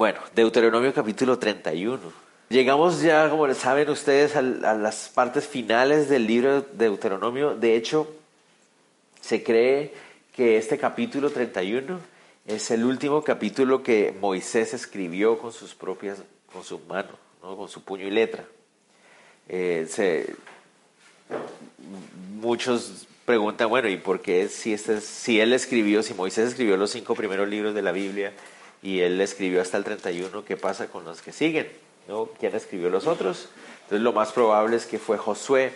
Bueno, Deuteronomio capítulo 31. Llegamos ya, como saben ustedes, a, las partes finales del libro de Deuteronomio. De hecho, se cree que este capítulo 31 es el último capítulo que Moisés escribió con sus propias, con su mano, ¿no? con su puño y letra. Eh, se, muchos preguntan, bueno, ¿y por qué si, este, si él escribió, si Moisés escribió los cinco primeros libros de la Biblia y él escribió hasta el 31, ¿qué pasa con los que siguen? ¿No? ¿Quién escribió los otros? Entonces lo más probable es que fue Josué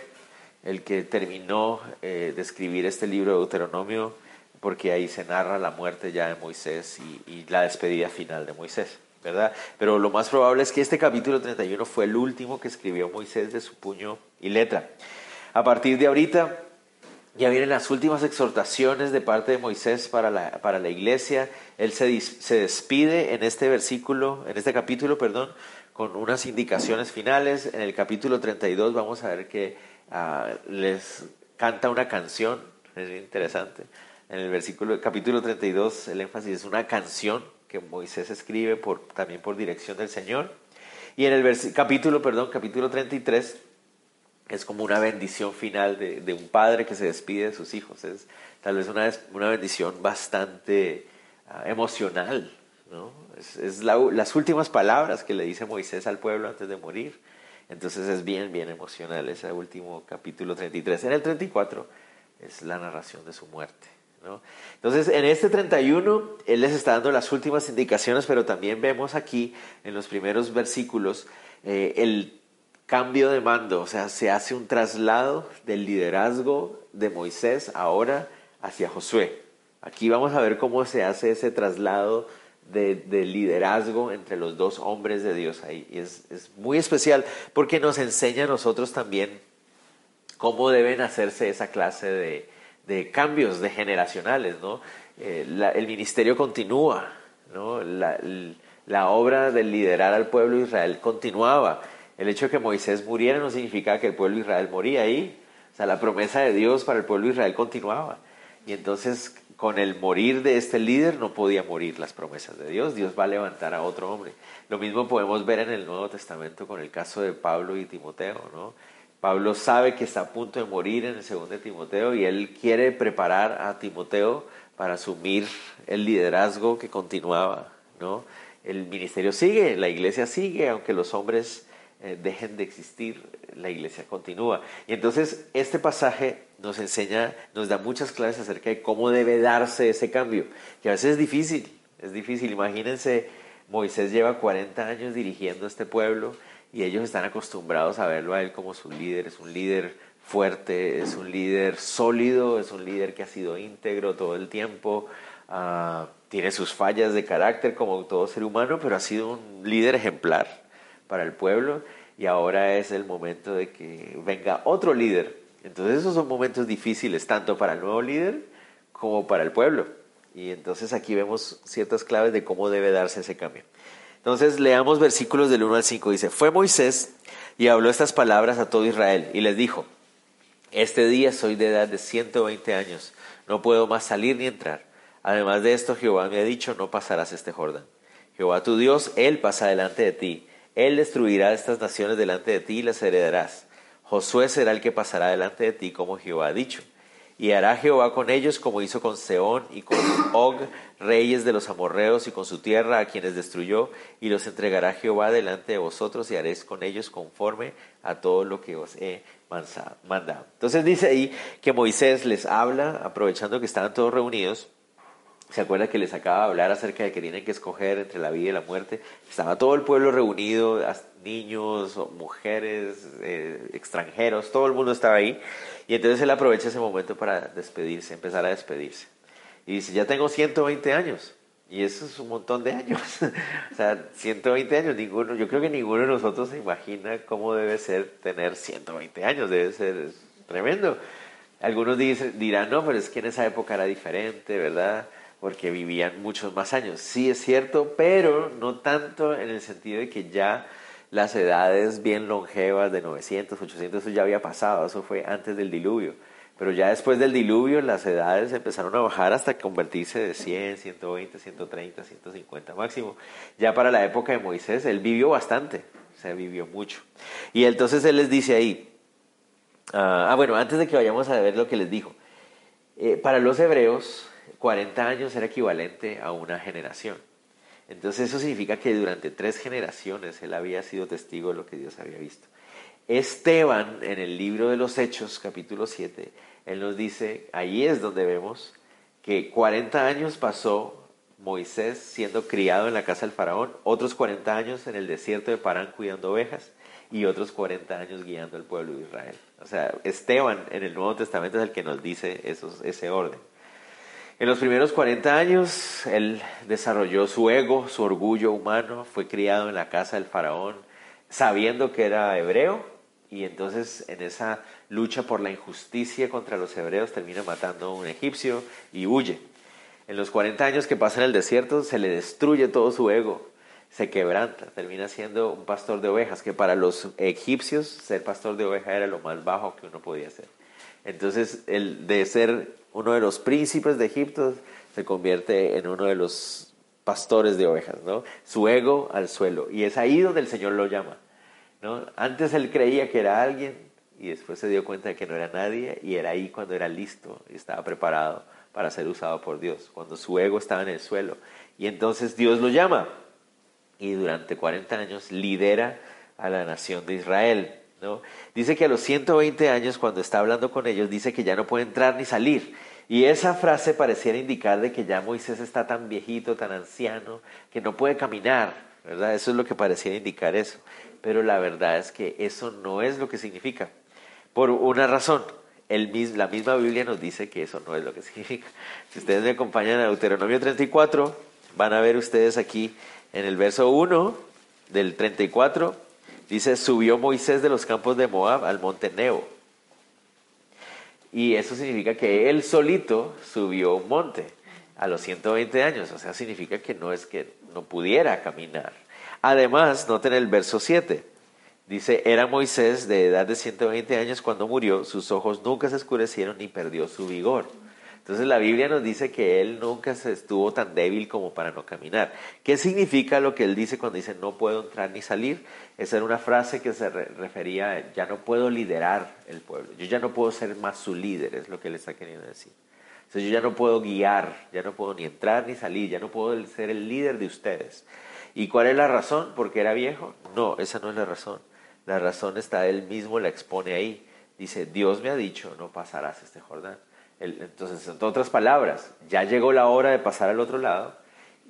el que terminó eh, de escribir este libro de Deuteronomio, porque ahí se narra la muerte ya de Moisés y, y la despedida final de Moisés. ¿verdad? Pero lo más probable es que este capítulo 31 fue el último que escribió Moisés de su puño y letra. A partir de ahorita ya vienen las últimas exhortaciones de parte de Moisés para la, para la iglesia. Él se, se, despide en este versículo, en este capítulo, perdón, con unas indicaciones finales. En el capítulo 32 vamos a ver que uh, les canta una canción, es interesante. En el versículo, capítulo 32, el énfasis es una canción que Moisés escribe también por dirección del Señor. Y en el capítulo, perdón, capítulo 33, es como una bendición final de, un padre que se despide de sus hijos. Es tal vez una, bendición bastante ah, emocional. ¿no? Es, las últimas palabras que le dice Moisés al pueblo antes de morir. Entonces es bien, bien emocional ese último capítulo 33. En el 34 es la narración de su muerte. ¿no? Entonces en este 31 Él les está dando las últimas indicaciones, pero también vemos aquí en los primeros versículos eh, el cambio de mando, o sea, se hace un traslado del liderazgo de Moisés ahora hacia Josué. Aquí vamos a ver cómo se hace ese traslado de, liderazgo entre los dos hombres de Dios ahí. Y es, muy especial porque nos enseña a nosotros también cómo deben hacerse esa clase de, cambios de generacionales. ¿no? Eh, el ministerio continúa, ¿no? la, obra de liderar al pueblo de Israel continuaba. El hecho de que Moisés muriera no significaba que el pueblo de Israel moría ahí. O sea, la promesa de Dios para el pueblo de Israel continuaba. Y entonces, con el morir de este líder, no podía morir las promesas de Dios. Dios va a levantar a otro hombre. Lo mismo podemos ver en el Nuevo Testamento con el caso de Pablo y Timoteo, ¿no? Pablo sabe que está a punto de morir en el segundo de Timoteo y él quiere preparar a Timoteo para asumir el liderazgo que continuaba, ¿no? El ministerio sigue, la iglesia sigue, aunque los hombres eh, dejen de existir, la iglesia continúa. Y entonces este pasaje nos enseña, nos da muchas claves acerca de cómo debe darse ese cambio, que a veces es difícil, es difícil. Imagínense, Moisés lleva 40 años dirigiendo este pueblo y ellos están acostumbrados a verlo a él como su líder, es un líder fuerte, es un líder sólido, es un líder que ha sido íntegro todo el tiempo, uh, tiene sus fallas de carácter como todo ser humano, pero ha sido un líder ejemplar para el pueblo y ahora es el momento de que venga otro líder. Entonces esos son momentos difíciles tanto para el nuevo líder como para el pueblo. Y entonces aquí vemos ciertas claves de cómo debe darse ese cambio. Entonces leamos versículos del 1 al 5. Dice, fue Moisés y habló estas palabras a todo Israel y les dijo, este día soy de edad de 120 años, no puedo más salir ni entrar. Además de esto, Jehová me ha dicho, no pasarás este Jordán. Jehová tu Dios, Él pasa delante de ti él destruirá estas naciones delante de ti y las heredarás. Josué será el que pasará delante de ti, como Jehová ha dicho. Y hará Jehová con ellos como hizo con Seón y con Og, reyes de los amorreos, y con su tierra, a quienes destruyó, y los entregará Jehová delante de vosotros, y haréis con ellos conforme a todo lo que os he mandado. Entonces dice ahí que Moisés les habla, aprovechando que estaban todos reunidos, ¿Se acuerda que les acaba de hablar acerca de que tienen que escoger entre la vida y la muerte? Estaba todo el pueblo reunido, niños, mujeres, eh, extranjeros, todo el mundo estaba ahí. Y entonces él aprovecha ese momento para despedirse, empezar a despedirse. Y dice, ya tengo 120 años. Y eso es un montón de años. o sea, 120 años, ninguno, yo creo que ninguno de nosotros se imagina cómo debe ser tener 120 años, debe ser tremendo. Algunos dirán, no, pero es que en esa época era diferente, ¿verdad? Porque vivían muchos más años. Sí es cierto, pero no tanto en el sentido de que ya las edades bien longevas de 900, 800, eso ya había pasado, eso fue antes del diluvio. Pero ya después del diluvio las edades empezaron a bajar hasta convertirse de 100, 120, 130, 150 máximo. Ya para la época de Moisés él vivió bastante, o sea, vivió mucho. Y entonces él les dice ahí, ah, ah bueno, antes de que vayamos a ver lo que les dijo, eh, para los hebreos 40 años era equivalente a una generación. Entonces eso significa que durante tres generaciones él había sido testigo de lo que Dios había visto. Esteban, en el libro de los Hechos, capítulo 7, él nos dice, ahí es donde vemos que 40 años pasó Moisés siendo criado en la casa del faraón, otros 40 años en el desierto de Parán cuidando ovejas y otros 40 años guiando al pueblo de Israel. O sea, Esteban en el Nuevo Testamento es el que nos dice ese orden. En los primeros 40 años, él desarrolló su ego, su orgullo humano, fue criado en la casa del faraón, sabiendo que era hebreo, y entonces en esa lucha por la injusticia contra los hebreos termina matando a un egipcio y huye. En los 40 años que pasa en el desierto se le destruye todo su ego, se quebranta, termina siendo un pastor de ovejas, que para los egipcios ser pastor de oveja era lo más bajo que uno podía ser. Entonces, el de ser uno de los príncipes de Egipto se convierte en uno de los pastores de ovejas, ¿no? Su ego al suelo. Y es ahí donde el Señor lo llama, ¿no? Antes él creía que era alguien y después se dio cuenta de que no era nadie y era ahí cuando era listo y estaba preparado para ser usado por Dios, cuando su ego estaba en el suelo. Y entonces Dios lo llama y durante 40 años lidera a la nación de Israel. Dice que a los 120 años, cuando está hablando con ellos, dice que ya no puede entrar ni salir. Y esa frase pareciera indicar de que ya Moisés está tan viejito, tan anciano, que no puede caminar, ¿verdad? Eso es lo que pareciera indicar eso. Pero la verdad es que eso no es lo que significa. Por una razón, el, la misma Biblia nos dice que eso no es lo que significa. Si ustedes me acompañan a Deuteronomio 34, van a ver ustedes aquí en el verso 1 del 34, Dice, subió Moisés de los campos de Moab al monte Nebo. Y eso significa que él solito subió un monte a los 120 años. O sea, significa que no es que no pudiera caminar. Además, noten el verso 7. Dice, era Moisés de edad de 120 años cuando murió, sus ojos nunca se oscurecieron ni perdió su vigor. Entonces la Biblia nos dice que él nunca se estuvo tan débil como para no caminar. ¿Qué significa lo que él dice cuando dice no puedo entrar ni salir? Esa era una frase que se refería a ya no puedo liderar el pueblo, yo ya no puedo ser más su líder, es lo que él está queriendo decir. Entonces yo ya no puedo guiar, ya no puedo ni entrar ni salir, ya no puedo ser el líder de ustedes. ¿Y cuál es la razón? ¿Porque era viejo? No, esa no es la razón. La razón está, él mismo la expone ahí. Dice, Dios me ha dicho, no pasarás este Jordán entonces, en otras palabras, ya llegó la hora de pasar al otro lado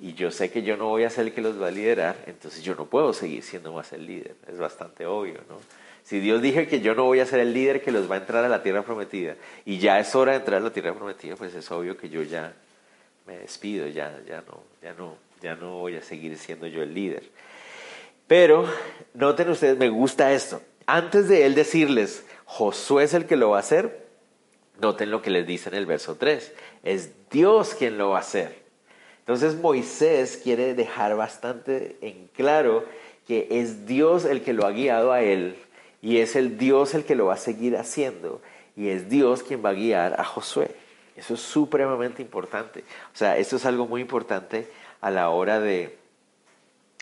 y yo sé que yo no voy a ser el que los va a liderar, entonces yo no puedo seguir siendo más el líder. Es bastante obvio, ¿no? Si Dios dije que yo no voy a ser el líder que los va a entrar a la tierra prometida y ya es hora de entrar a la tierra prometida, pues es obvio que yo ya me despido, ya, ya, no, ya, no, ya no voy a seguir siendo yo el líder. Pero noten ustedes, me gusta esto. Antes de él decirles, Josué es el que lo va a hacer, Noten lo que les dice en el verso 3. Es Dios quien lo va a hacer. Entonces Moisés quiere dejar bastante en claro que es Dios el que lo ha guiado a él y es el Dios el que lo va a seguir haciendo y es Dios quien va a guiar a Josué. Eso es supremamente importante. O sea, esto es algo muy importante a la hora de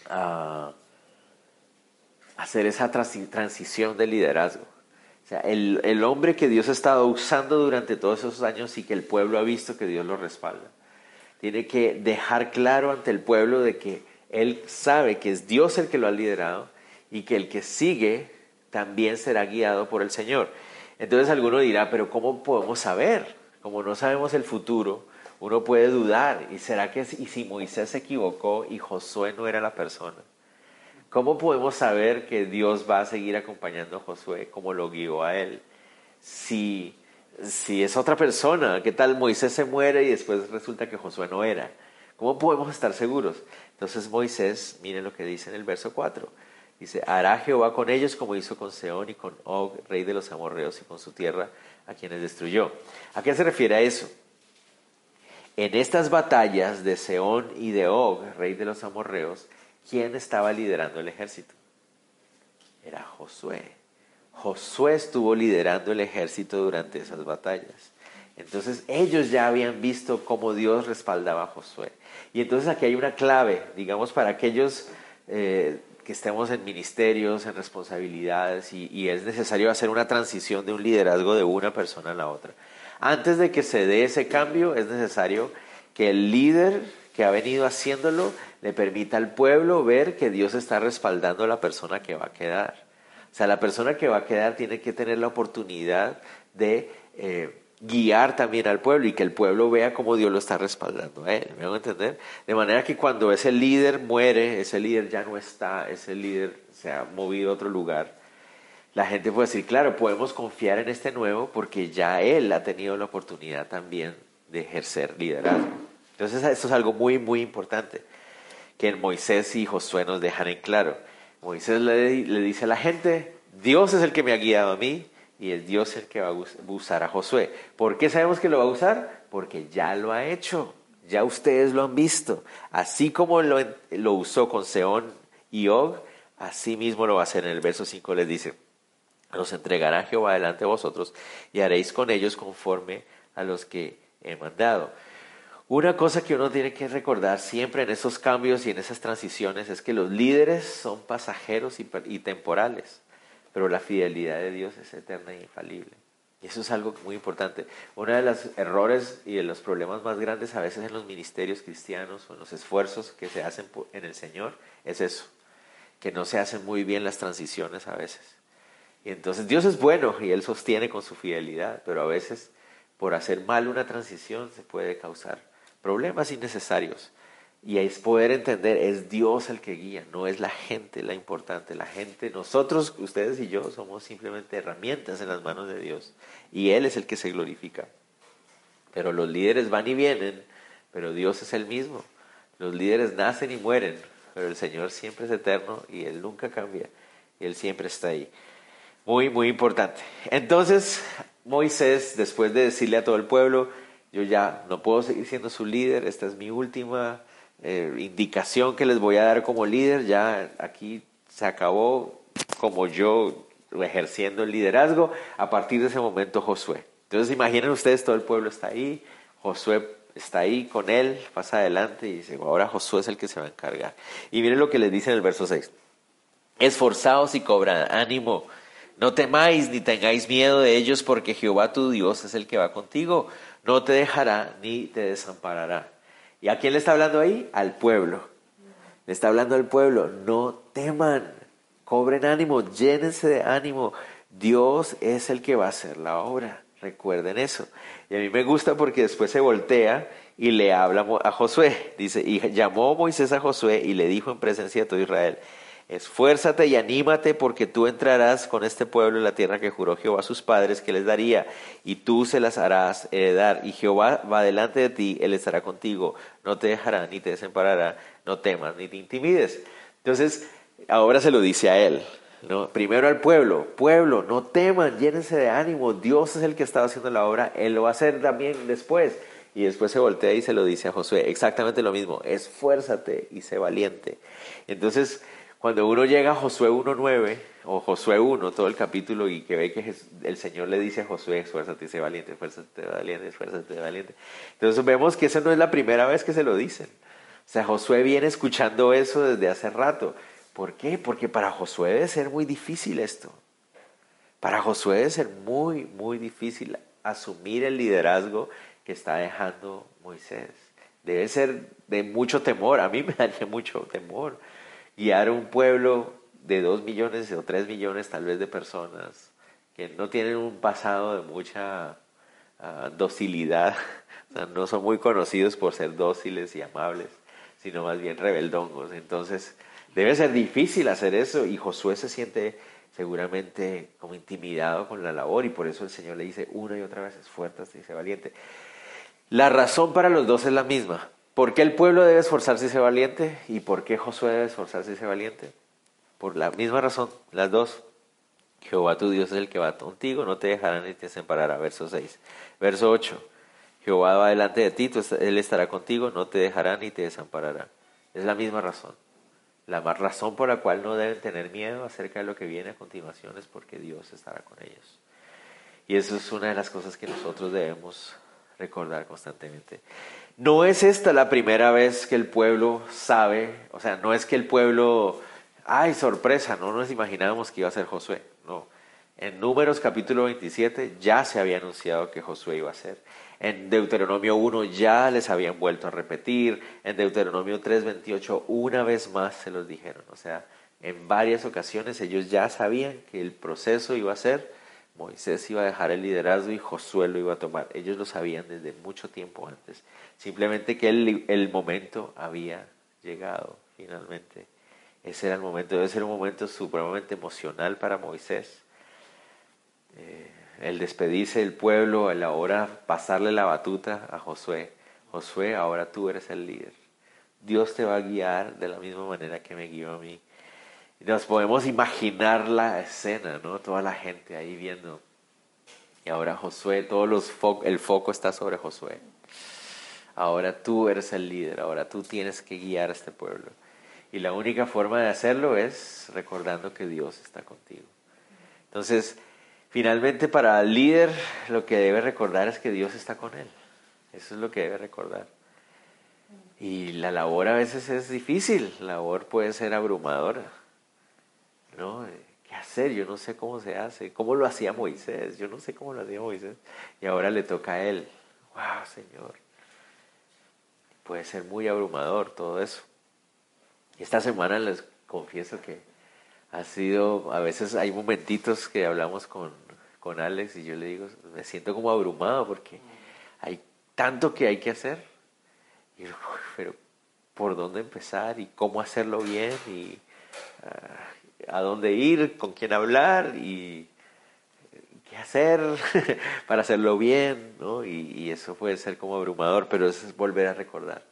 ah, hacer esa transición de liderazgo. O sea, el, el, hombre que Dios ha estado usando durante todos esos años y que el pueblo ha visto que Dios lo respalda, tiene que dejar claro ante el pueblo de que él sabe que es Dios el que lo ha liderado y que el que sigue también será guiado por el Señor. Entonces alguno dirá, pero ¿cómo podemos saber? Como no sabemos el futuro, uno puede dudar. ¿Y será que y si Moisés se equivocó y Josué no era la persona? ¿Cómo podemos saber que Dios va a seguir acompañando a Josué como lo guió a él? Si, si es otra persona, ¿qué tal Moisés se muere y después resulta que Josué no era? ¿Cómo podemos estar seguros? Entonces Moisés, miren lo que dice en el verso 4. Dice, hará Jehová con ellos como hizo con Seón y con Og, rey de los amorreos, y con su tierra, a quienes destruyó. ¿A qué se refiere a eso? En estas batallas de Seón y de Og, rey de los amorreos, ¿quién estaba liderando el ejército? Era Josué. Josué estuvo liderando el ejército durante esas batallas. Entonces ellos ya habían visto cómo Dios respaldaba a Josué. Y entonces aquí hay una clave, digamos, para aquellos eh, que estemos en ministerios, en responsabilidades, y, es necesario hacer una transición de un liderazgo de una persona a la otra. Antes de que se dé ese cambio, es necesario que el líder que ha venido haciéndolo le permita al pueblo ver que Dios está respaldando a la persona que va a quedar. O sea, la persona que va a quedar tiene que tener la oportunidad de eh, guiar también al pueblo y que el pueblo vea cómo Dios lo está respaldando a él. ¿Me van a entender? De manera que cuando ese líder muere, ese líder ya no está, ese líder se ha movido a otro lugar, la gente puede decir, claro, podemos confiar en este nuevo porque ya él ha tenido la oportunidad también de ejercer liderazgo. Entonces, esto es algo muy, muy importante que Moisés y Josué nos dejan en claro. Moisés le, le dice a la gente, Dios es el que me ha guiado a mí, y es Dios el que va a usar a Josué. ¿Por qué sabemos que lo va a usar? Porque ya lo ha hecho, ya ustedes lo han visto. Así como lo, lo usó con Seón y Og, así mismo lo va a hacer. En el verso 5 les dice, los entregará Jehová delante de vosotros y haréis con ellos conforme a los que he mandado. Una cosa que uno tiene que recordar siempre en esos cambios y en esas transiciones es que los líderes son pasajeros y temporales pero la fidelidad de Dios es eterna e infalible. Y eso es algo muy importante. Uno de los errores y de los problemas más grandes a veces en los ministerios cristianos o en los esfuerzos que se hacen en el Señor es eso, que no se hacen muy bien las transiciones a veces. Y entonces Dios es bueno y Él sostiene con su fidelidad, pero a veces por hacer mal una transición se puede causar problemas innecesarios. Y es poder entender, es Dios el que guía, no es la gente la importante. La gente, nosotros, ustedes y yo, somos simplemente herramientas en las manos de Dios. Y Él es el que se glorifica. Pero los líderes van y vienen, pero Dios es el mismo. Los líderes nacen y mueren, pero el Señor siempre es eterno y Él nunca cambia. Y Él siempre está ahí. Muy, muy importante. Entonces, Moisés, después de decirle a todo el pueblo, yo ya no puedo seguir siendo su líder, esta es mi última eh, indicación que les voy a dar como líder, ya aquí se acabó como yo ejerciendo el liderazgo, a partir de ese momento Josué. Entonces imaginen ustedes, todo el pueblo está ahí, Josué está ahí con él, pasa adelante y dice, ahora Josué es el que se va a encargar. Y miren lo que les dice en el verso 6. Esforzaos y cobrad ánimo, no temáis ni tengáis miedo de ellos, porque Jehová tu Dios es el que va contigo, no te dejará ni te desamparará. ¿Y a quién le está hablando ahí? Al pueblo. Le está hablando al pueblo, no teman, cobren ánimo, llénense de ánimo. Dios es el que va a hacer la obra. Recuerden eso. Y a mí me gusta porque después se voltea y le habla a Josué. Dice, y llamó Moisés a Josué y le dijo en presencia de todo Israel, Esfuérzate y anímate porque tú entrarás con este pueblo en la tierra que juró Jehová a sus padres que les daría y tú se las harás heredar y Jehová va delante de ti, él estará contigo, no te dejará ni te desamparará, no temas ni te intimides. Entonces, ahora se lo dice a él, ¿no? Primero al pueblo, pueblo, no teman, llénense de ánimo, Dios es el que estaba haciendo la obra, él lo va a hacer también después. Y después se voltea y se lo dice a Josué, exactamente lo mismo, esfuérzate y sé valiente. Entonces, cuando uno llega a Josué 1.9 o Josué 1, todo el capítulo, y que ve que el Señor le dice a Josué, esfuérzate y sé valiente, esfuérzate, valiente, esfuérzate, valiente. Entonces vemos que esa no es la primera vez que se lo dicen. O sea, Josué viene escuchando eso desde hace rato. ¿Por qué? Porque para Josué debe ser muy difícil esto. Para Josué debe ser muy, muy difícil asumir el liderazgo que está dejando Moisés. Debe ser de mucho temor. A mí me daría mucho temor guiar un pueblo de dos millones o tres millones tal vez de personas que no tienen un pasado de mucha ah, docilidad, no son muy conocidos por ser dóciles y amables, sino más bien rebeldongos. Entonces, debe ser difícil hacer eso y Josué se siente seguramente como intimidado con la labor y por eso el Señor le dice una y otra vez, esfuérzate y sé valiente. La razón para los dos es la misma. ¿Por qué el pueblo debe esforzarse y ser valiente? ¿Y por qué Josué debe esforzarse y ser valiente? Por la misma razón, las dos. Jehová tu Dios es el que va contigo, no te dejará ni te separará. Verso 6. Verso 8. Jehová va delante de ti, Él estará contigo, no te dejará ni te desamparará. Es la misma razón. La razón por la cual no deben tener miedo acerca de lo que viene a continuación es porque Dios estará con ellos. Y eso es una de las cosas que nosotros debemos recordar constantemente. No es esta la primera vez que el pueblo sabe, o sea, no es que el pueblo, ay, sorpresa, no nos imaginábamos que iba a ser Josué, no. En Números capítulo 27 ya se había anunciado que Josué iba a ser. En Deuteronomio 1 ya les habían vuelto a repetir. En Deuteronomio 3:28 una vez más se los dijeron. O sea, en varias ocasiones ellos ya sabían que el proceso iba a ser Moisés iba a dejar el liderazgo y Josué lo iba a tomar. Ellos lo sabían desde mucho tiempo antes. Simplemente que el, el momento había llegado finalmente. Ese era el momento, debe ser un momento supremamente emocional para Moisés. Eh, el despedirse del pueblo, el ahora pasarle la batuta a Josué. Josué, ahora tú eres el líder. Dios te va a guiar de la misma manera que me guió a mí. Nos podemos imaginar la escena, ¿no? Toda la gente ahí viendo. Y ahora Josué, todos los el foco está sobre Josué. Ahora tú eres el líder, ahora tú tienes que guiar a este pueblo. Y la única forma de hacerlo es recordando que Dios está contigo. Entonces, finalmente para el líder lo que debe recordar es que Dios está con él. Eso es lo que debe recordar. Y la labor a veces es difícil, la labor puede ser abrumadora. ¿No? ¿Qué hacer? Yo no sé cómo se hace. ¿Cómo lo hacía Moisés? Yo no sé cómo lo hacía Moisés. Y ahora le toca a él. ¡Wow, Señor! Puede ser muy abrumador todo eso. Esta semana les confieso que ha sido, a veces hay momentitos que hablamos con, con Alex y yo le digo, me siento como abrumado porque hay tanto que hay que hacer. Y pero ¿por dónde empezar? ¿Y cómo hacerlo bien? Y ah, a dónde ir, con quién hablar y qué hacer para hacerlo bien, ¿no? Y, eso puede ser como abrumador, pero eso es volver a recordar.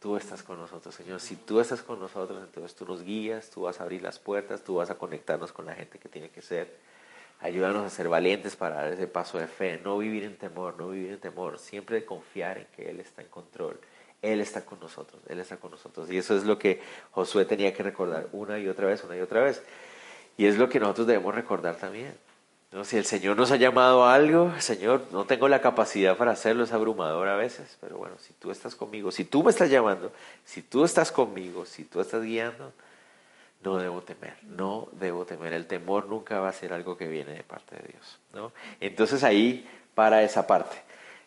Tú estás con nosotros, Señor. Si tú estás con nosotros, entonces tú nos guías, tú vas a abrir las puertas, tú vas a conectarnos con la gente que tiene que ser. Ayúdanos a ser valientes para dar ese paso de fe, no vivir en temor, no vivir en temor, siempre confiar en que Él está en control él está con nosotros, Él está con nosotros. Y eso es lo que Josué tenía que recordar una y otra vez, una y otra vez. Y es lo que nosotros debemos recordar también. ¿no? Si el Señor nos ha llamado a algo, Señor, no tengo la capacidad para hacerlo, es abrumador a veces, pero bueno, si tú estás conmigo, si tú me estás llamando, si tú estás conmigo, si tú estás guiando, no debo temer, no debo temer. El temor nunca va a ser algo que viene de parte de Dios. ¿no? Entonces ahí para esa parte.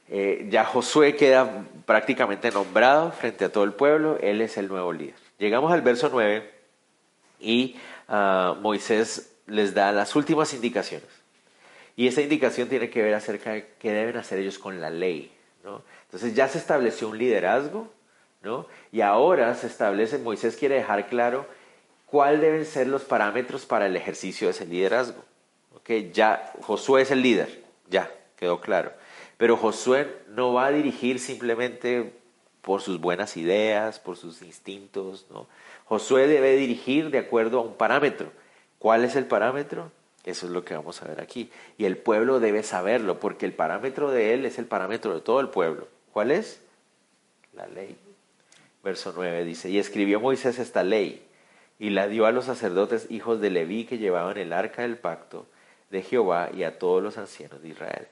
Eh, ya Josué queda prácticamente nombrado frente a todo el pueblo, él es el nuevo líder. Llegamos al verso 9 y ah, Moisés les da las últimas indicaciones. Y esa indicación tiene que ver acerca de qué deben hacer ellos con la ley. Entonces ya se estableció un liderazgo, ¿no? y ahora se establece, Moisés quiere dejar claro cuáles deben ser los parámetros para el ejercicio de ese liderazgo. ¿okay? Ya Josué es el líder, ya quedó claro. Pero Josué no va a dirigir simplemente por sus buenas ideas, por sus instintos, ¿no? Josué debe dirigir de acuerdo a un parámetro. ¿Cuál es el parámetro? Eso es lo que vamos a ver aquí. Y el pueblo debe saberlo, porque el parámetro de él es el parámetro de todo el pueblo. ¿Cuál es? La ley. Verso 9 dice, y escribió Moisés esta ley, y la dio a los sacerdotes hijos de Leví que llevaban el arca del pacto de Jehová y a todos los ancianos de Israel.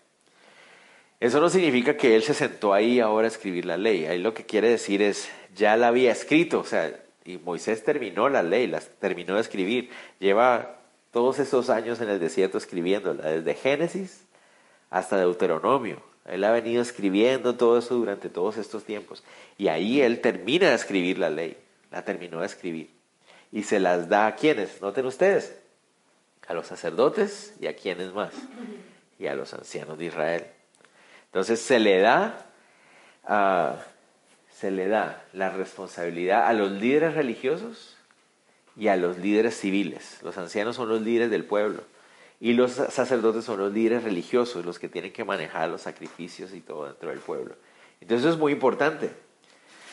Eso no significa que él se sentó ahí ahora a escribir la ley. Ahí lo que quiere decir es, ya la había escrito, o sea, y Moisés terminó la ley, la terminó de escribir. Lleva todos esos años en el desierto escribiéndola, desde Génesis hasta Deuteronomio. Él ha venido escribiendo todo eso durante todos estos tiempos. Y ahí él termina de escribir la ley, la terminó de escribir. Y se las da a quienes, noten ustedes, a los sacerdotes y a quienes más, y a los ancianos de Israel. Entonces se le da, ah, se le da la responsabilidad a los líderes religiosos y a los líderes civiles. Los ancianos son los líderes del pueblo y los sacerdotes son los líderes religiosos, los que tienen que manejar los sacrificios y todo dentro del pueblo. Entonces eso es muy importante,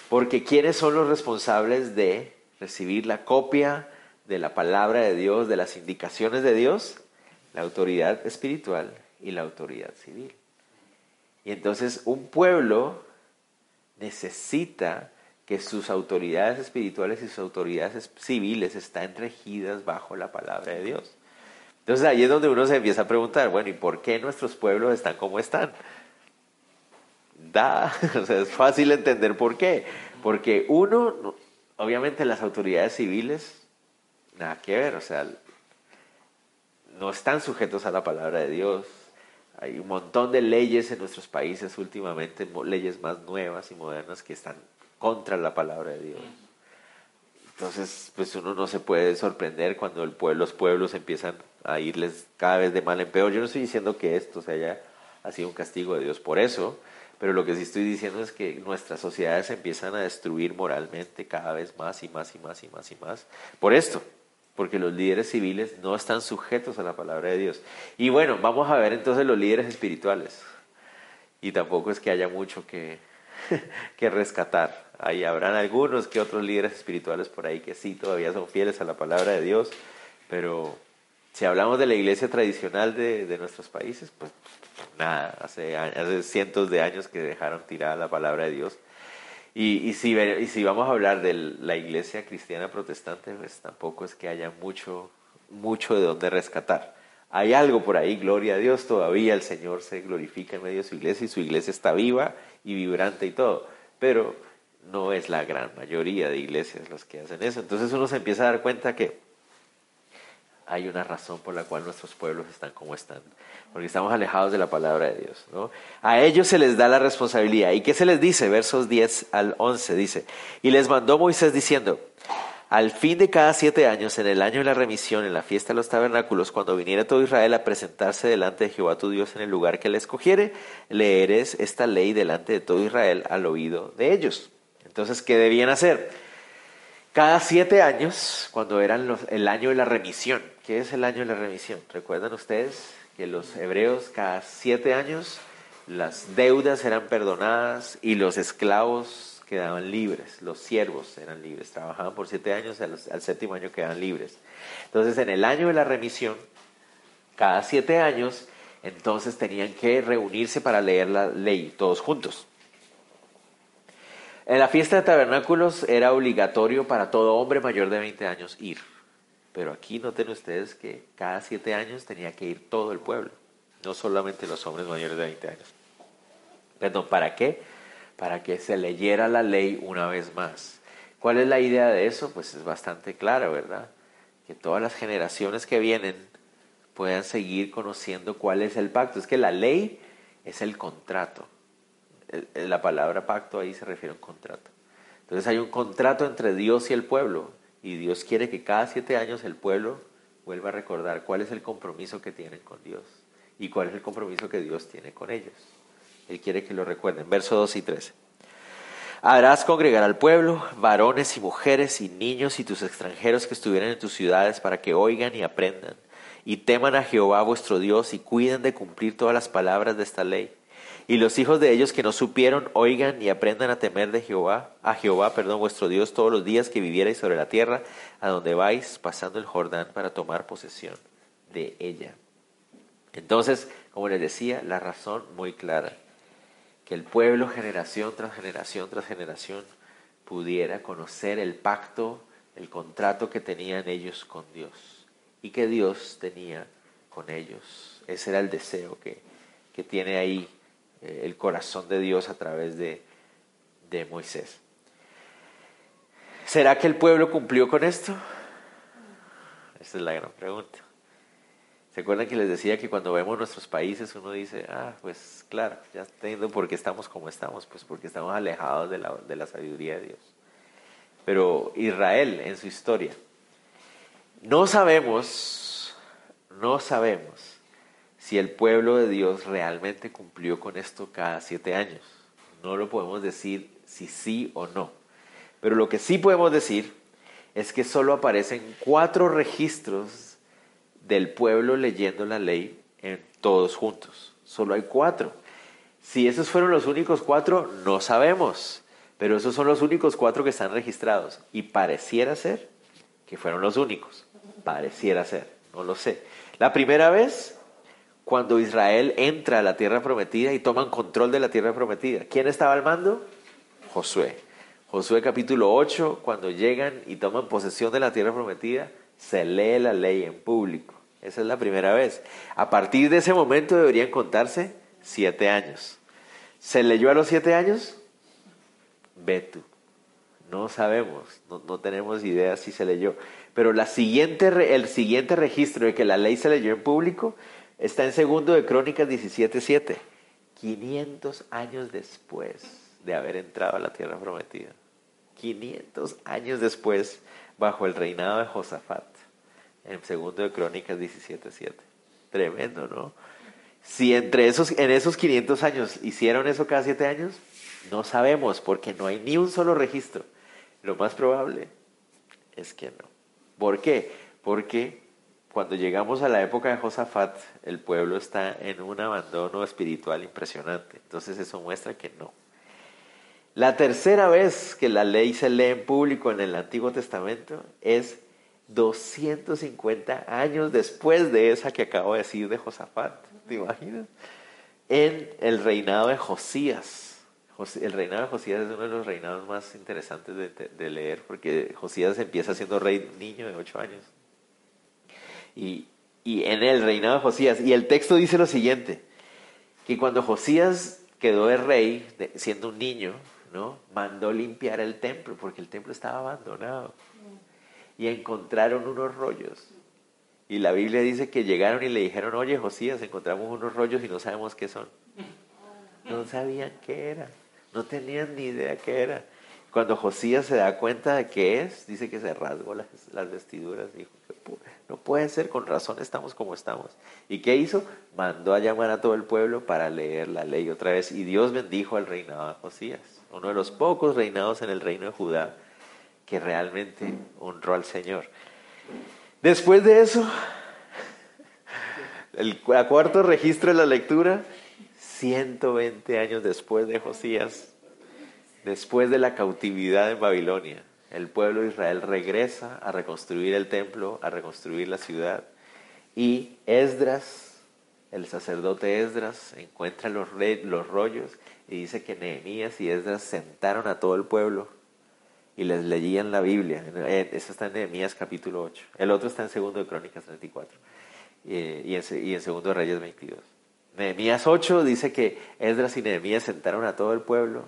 porque ¿quiénes son los responsables de recibir la copia de la palabra de Dios, de las indicaciones de Dios? La autoridad espiritual y la autoridad civil. Y entonces un pueblo necesita que sus autoridades espirituales y sus autoridades civiles están regidas bajo la palabra de Dios. Entonces ahí es donde uno se empieza a preguntar, bueno, ¿y por qué nuestros pueblos están como están? Da, o sea, es fácil entender por qué. Porque uno, obviamente las autoridades civiles, nada que ver, o sea, no están sujetos a la palabra de Dios. Hay un montón de leyes en nuestros países últimamente, leyes más nuevas y modernas que están contra la palabra de Dios. Entonces, pues uno no se puede sorprender cuando el pueblo, los pueblos empiezan a irles cada vez de mal en peor. Yo no estoy diciendo que esto se haya sido un castigo de Dios por eso, pero lo que sí estoy diciendo es que nuestras sociedades empiezan a destruir moralmente cada vez más y más y más y más y más por esto, porque los líderes civiles no están sujetos a la palabra de Dios. Y bueno, vamos a ver entonces los líderes espirituales. Y tampoco es que haya mucho que, que rescatar. Ahí habrán algunos que otros líderes espirituales por ahí que sí todavía son fieles a la palabra de Dios, pero si hablamos de la iglesia tradicional de, de nuestros países, pues nada, hace, hace, cientos de años que dejaron tirada la palabra de Dios. Y, y, si, y si vamos a hablar de la iglesia cristiana protestante, pues tampoco es que haya mucho, mucho de donde rescatar. Hay algo por ahí, gloria a Dios, todavía el Señor se glorifica en medio de su iglesia y su iglesia está viva y vibrante y todo, pero no es la gran mayoría de iglesias los que hacen eso. Entonces uno se empieza a dar cuenta que hay una razón por la cual nuestros pueblos están como están, porque estamos alejados de la palabra de Dios. ¿no? A ellos se les da la responsabilidad. ¿Y qué se les dice? Versos 10 al 11 dice, y les mandó Moisés diciendo, al fin de cada siete años, en el año de la remisión, en la fiesta de los tabernáculos, cuando viniera todo Israel a presentarse delante de Jehová tu Dios en el lugar que le escogiere, leeres esta ley delante de todo Israel al oído de ellos. Entonces, ¿qué debían hacer? Cada siete años, cuando eran el año de la remisión, ¿qué es el año de la remisión? ¿Recuerdan ustedes que los hebreos cada siete años las deudas eran perdonadas y los esclavos quedaban libres, los siervos eran libres, trabajaban por siete años, al, al, séptimo año quedaban libres. Entonces, en el año de la remisión, cada siete años, entonces tenían que reunirse para leer la ley, todos juntos. En la fiesta de tabernáculos era obligatorio para todo hombre mayor de 20 años ir. Pero aquí noten ustedes que cada siete años tenía que ir todo el pueblo, no solamente los hombres mayores de 20 años. Perdón, ¿para qué? para que se leyera la ley una vez más. ¿Cuál es la idea de eso? Pues es bastante clara, ¿verdad? Que todas las generaciones que vienen puedan seguir conociendo cuál es el pacto. Es que la ley es el contrato. La palabra pacto ahí se refiere a un contrato. Entonces hay un contrato entre Dios y el pueblo y Dios quiere que cada siete años el pueblo vuelva a recordar cuál es el compromiso que tienen con Dios y cuál es el compromiso que Dios tiene con ellos. Él quiere que lo recuerden. Verso 2 y 13. Harás congregar al pueblo, varones y mujeres y niños y tus extranjeros que estuvieran en tus ciudades para que oigan y aprendan y teman a Jehová vuestro Dios y cuiden de cumplir todas las palabras de esta ley. Y los hijos de ellos que no supieron oigan y aprendan a temer de Jehová, a Jehová, perdón, vuestro Dios todos los días que vivierais sobre la tierra, a donde vais pasando el Jordán para tomar posesión de ella. Entonces, como les decía, la razón muy clara que el pueblo generación tras generación tras generación pudiera conocer el pacto, el contrato que tenían ellos con Dios y que Dios tenía con ellos. Ese era el deseo que, que tiene ahí eh, el corazón de Dios a través de, de Moisés. ¿Será que el pueblo cumplió con esto? Esa es la gran pregunta. ¿Se acuerdan que les decía que cuando vemos nuestros países uno dice, ah, pues claro, ya entiendo por qué estamos como estamos, pues porque estamos alejados de la, de la sabiduría de Dios. Pero Israel en su historia, no sabemos, no sabemos si el pueblo de Dios realmente cumplió con esto cada siete años. No lo podemos decir si sí o no. Pero lo que sí podemos decir es que solo aparecen cuatro registros del pueblo leyendo la ley en todos juntos. Solo hay cuatro. Si esos fueron los únicos cuatro, no sabemos. Pero esos son los únicos cuatro que están registrados. Y pareciera ser que fueron los únicos. Pareciera ser. No lo sé. La primera vez, cuando Israel entra a la tierra prometida y toman control de la tierra prometida. ¿Quién estaba al mando? Josué. Josué capítulo 8, cuando llegan y toman posesión de la tierra prometida, se lee la ley en público. Esa es la primera vez. A partir de ese momento deberían contarse siete años. ¿Se leyó a los siete años? Ve. No sabemos, no, tenemos idea si se leyó. Pero siguiente, el siguiente registro de que la ley se leyó en público está en segundo de Crónicas 17.7. 500 años después de haber entrado a la tierra prometida. 500 años después, bajo el reinado de Josafat, en segundo de Crónicas 17.7. Tremendo, ¿no? Si entre esos, en esos 500 años hicieron eso cada siete años, no sabemos, porque no hay ni un solo registro. Lo más probable es que no. ¿Por qué? Porque cuando llegamos a la época de Josafat, el pueblo está en un abandono espiritual impresionante. Entonces eso muestra que no. La tercera vez que la ley se lee en público en el Antiguo Testamento es 250 años después de esa que acabo de decir de Josafat. ¿Te imaginas? En el reinado de Josías. El reinado de Josías es uno de los reinados más interesantes de, leer porque Josías empieza siendo rey niño de 8 años. Y, y en el reinado de Josías, y el texto dice lo siguiente, que cuando Josías quedó de rey, siendo un niño, ¿no? Mandó limpiar el templo porque el templo estaba abandonado. Y encontraron unos rollos. Y la Biblia dice que llegaron y le dijeron, oye Josías, encontramos unos rollos y no sabemos qué son. No sabían qué era. No tenían ni idea qué era. Cuando Josías se da cuenta de qué es, dice que se rasgó las, las vestiduras. Dijo, no puede ser, con razón estamos como estamos. ¿Y qué hizo? Mandó a llamar a todo el pueblo para leer la ley otra vez. Y Dios bendijo al reinado de Josías uno de los pocos reinados en el reino de Judá que realmente honró al Señor. Después de eso, el cuarto registro de la lectura, 120 años después de Josías, después de la cautividad en Babilonia, el pueblo de Israel regresa a reconstruir el templo, a reconstruir la ciudad, y Esdras, el sacerdote Esdras, encuentra los, los rollos y dice que Nehemías y Esdras sentaron a todo el pueblo y les leían la Biblia. Eso está en Nehemías capítulo 8. El otro está en segundo de Crónicas 34 y en, y en segundo de Reyes 22. Nehemías 8 dice que Esdras y Nehemías sentaron a todo el pueblo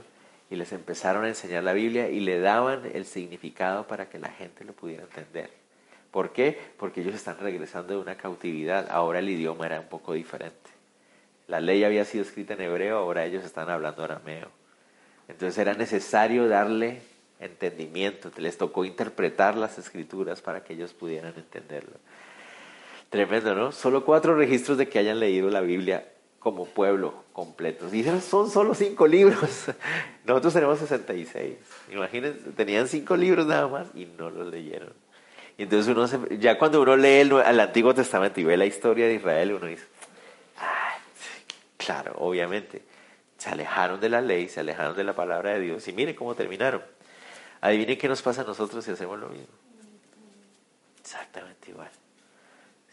y les empezaron a enseñar la Biblia y le daban el significado para que la gente lo pudiera entender. ¿Por qué? Porque ellos están regresando de una cautividad. Ahora el idioma era un poco diferente. La ley había sido escrita en hebreo, ahora ellos están hablando arameo. Entonces era necesario darle entendimiento, les tocó interpretar las escrituras para que ellos pudieran entenderlo. Tremendo, ¿no? Solo cuatro registros de que hayan leído la Biblia como pueblo completos. Y son solo cinco libros. Nosotros tenemos 66. Imagínense, tenían cinco libros nada más y no los leyeron. Y entonces uno ya cuando uno lee el, el Antiguo Testamento y ve la historia de Israel, uno dice, Claro, obviamente. Se alejaron de la ley, se alejaron de la palabra de Dios y mire cómo terminaron. Adivinen qué nos pasa a nosotros si hacemos lo mismo. Exactamente igual.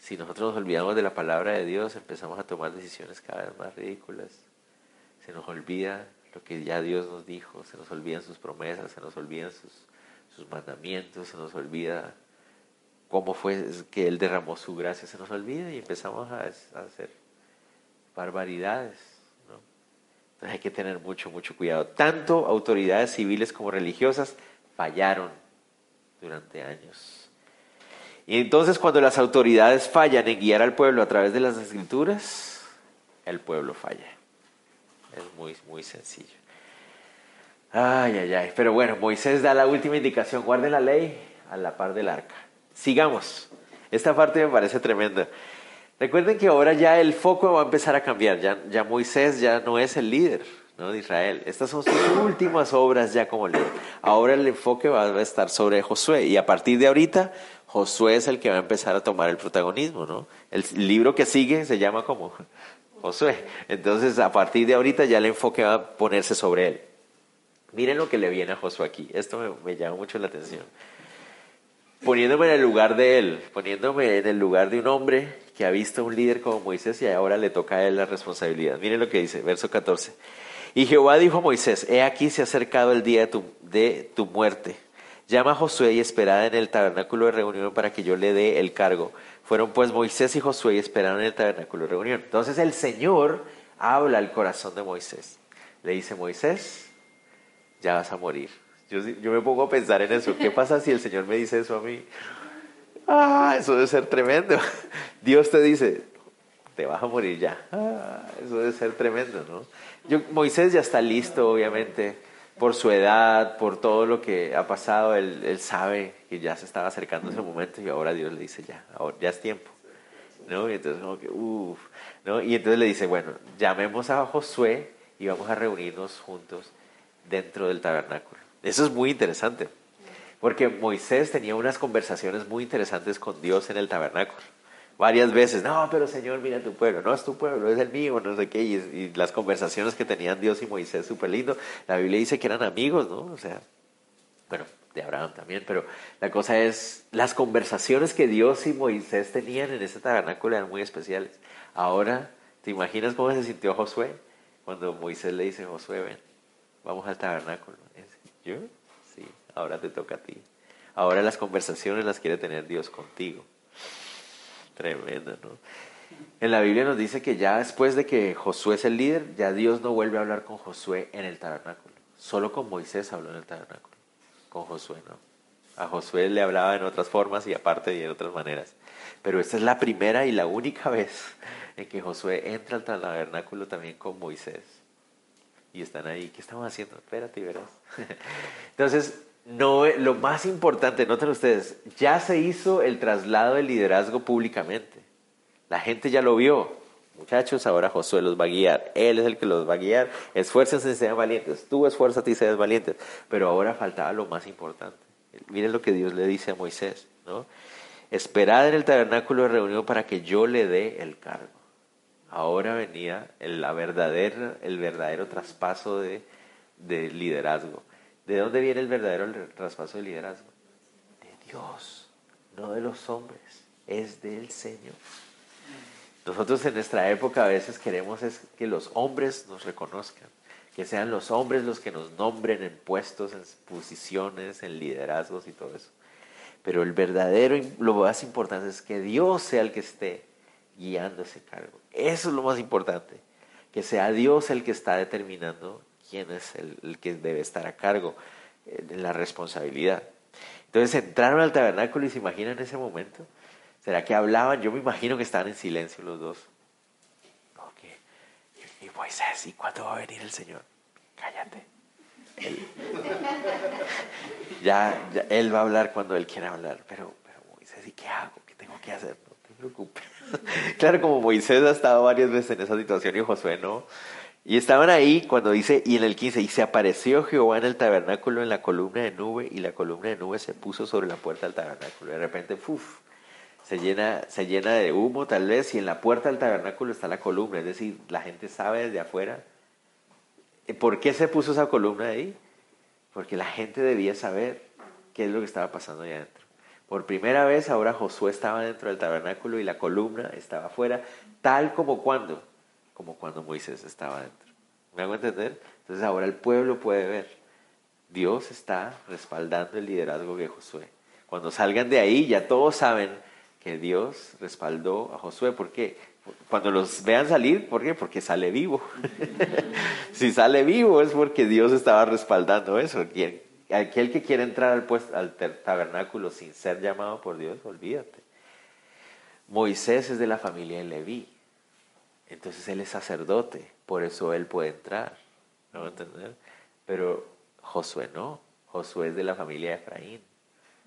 Si nosotros nos olvidamos de la palabra de Dios, empezamos a tomar decisiones cada vez más ridículas. Se nos olvida lo que ya Dios nos dijo, se nos olvidan sus promesas, se nos olvidan sus, mandamientos, se nos olvida cómo fue que Él derramó su gracia, se nos olvida y empezamos a, hacer barbaridades. Entonces hay que tener mucho, mucho cuidado. Tanto autoridades civiles como religiosas fallaron durante años. Y entonces cuando las autoridades fallan en guiar al pueblo a través de las escrituras, el pueblo falla. Es muy, muy sencillo. Ay, ay, ay. Pero bueno, Moisés da la última indicación. Guarde la ley a la par del arca. Sigamos. Esta parte me parece tremenda. Recuerden que ahora ya el foco va a empezar a cambiar, ya, ya Moisés ya no es el líder ¿no? de Israel. Estas son sus últimas obras ya como líder. Ahora el enfoque va a estar sobre Josué y a partir de ahorita Josué es el que va a empezar a tomar el protagonismo. ¿no? El libro que sigue se llama como Josué. Entonces a partir de ahorita ya el enfoque va a ponerse sobre él. Miren lo que le viene a Josué aquí. Esto me, llama mucho la atención poniéndome en el lugar de él, poniéndome en el lugar de un hombre que ha visto a un líder como Moisés y ahora le toca a él la responsabilidad. Miren lo que dice, verso 14. Y Jehová dijo a Moisés, he aquí se ha acercado el día de tu muerte. Llama a Josué y esperad en el tabernáculo de reunión para que yo le dé el cargo. Fueron pues Moisés y Josué y esperaron en el tabernáculo de reunión. Entonces el Señor habla al corazón de Moisés. Le dice, Moisés, ya vas a morir. Yo, yo me pongo a pensar en eso. ¿Qué pasa si el Señor me dice eso a mí? Ah, eso debe ser tremendo. Dios te dice, te vas a morir ya. Ah, eso debe ser tremendo, ¿no? Yo, Moisés ya está listo, obviamente, por su edad, por todo lo que ha pasado. Él, sabe que ya se estaba acercando ese momento y ahora Dios le dice, ya, ahora, ya es tiempo. Y entonces, ¿no? Y entonces le dice, bueno, llamemos a Josué y vamos a reunirnos juntos dentro del tabernáculo. Eso es muy interesante, porque Moisés tenía unas conversaciones muy interesantes con Dios en el tabernáculo varias veces, no, pero Señor, mira tu pueblo, no es tu pueblo, es el mío, no sé qué, y, las conversaciones que tenían Dios y Moisés, súper lindo. La Biblia dice que eran amigos, ¿no? O sea, bueno, de Abraham también, pero la cosa es, las conversaciones que Dios y Moisés tenían en ese tabernáculo eran muy especiales. Ahora, ¿te imaginas cómo se sintió Josué cuando Moisés le dice, Josué, ven, vamos al tabernáculo? ¿Yo? Sí, ahora te toca a ti. Ahora las conversaciones las quiere tener Dios contigo. Tremendo, ¿no? En la Biblia nos dice que ya después de que Josué es el líder, ya Dios no vuelve a hablar con Josué en el tabernáculo. Solo con Moisés habló en el tabernáculo. Con Josué no. A Josué le hablaba en otras formas y aparte y en otras maneras. Pero esta es la primera y la única vez en que Josué entra al tabernáculo también con Moisés. Y están ahí. ¿Qué estamos haciendo? Espérate y verás. Entonces, no, lo más importante, noten ustedes, ya se hizo el traslado del liderazgo públicamente. La gente ya lo vio. Muchachos, ahora Josué los va a guiar. Él es el que los va a guiar. Esfuércense y sean valientes. Tú esfuérzate y seas valientes. Pero ahora faltaba lo más importante. Miren lo que Dios le dice a Moisés, ¿no? Esperad en el tabernáculo de reunión para que yo le dé el cargo. Ahora venía el, la el verdadero traspaso de liderazgo. ¿De dónde viene el verdadero traspaso de liderazgo? De Dios, no de los hombres, es del Señor. Nosotros en nuestra época a veces queremos es que los hombres nos reconozcan, que sean los hombres los que nos nombren en puestos, en posiciones, en liderazgos y todo eso. Pero el verdadero, lo más importante es que Dios sea el que esté guiando ese cargo. Eso es lo más importante, que sea Dios el que está determinando quién es el, que debe estar a cargo eh, de la responsabilidad. Entonces entraron al tabernáculo y se imaginan ese momento. ¿Será que hablaban? Yo me imagino que estaban en silencio los dos. Y, Moisés, ¿y cuándo va a venir el Señor? Cállate. ya, él va a hablar cuando él quiera hablar. Pero, pero Moisés, ¿y qué hago? ¿Qué tengo que hacer? No te preocupes. claro, como Moisés ha estado varias veces en esa situación y Josué no. Y estaban ahí cuando dice, y en el 15, y se apareció Jehová en el tabernáculo en la columna de nube, y la columna de nube se puso sobre la puerta del tabernáculo. De repente, ¡fuf! Se llena, se llena de humo tal vez, y en la puerta del tabernáculo está la columna, es decir, la gente sabe desde afuera. ¿Por qué se puso esa columna ahí? Porque la gente debía saber qué es lo que estaba pasando allá adentro. Por primera vez ahora Josué estaba dentro del tabernáculo y la columna estaba afuera, tal como cuando como cuando Moisés estaba dentro. ¿Me hago entender? Entonces ahora el pueblo puede ver. Dios está respaldando el liderazgo de Josué. Cuando salgan de ahí ya todos saben que Dios respaldó a Josué. ¿Por qué? Cuando los vean salir, ¿por qué? Porque sale vivo. si sale vivo es porque Dios estaba respaldando eso. Aquel que quiere entrar al, al tabernáculo sin ser llamado por Dios, olvídate. Moisés es de la familia de Leví. Entonces él es sacerdote, por eso él puede entrar. ¿No entender? Pero Josué no. Josué es de la familia de Efraín.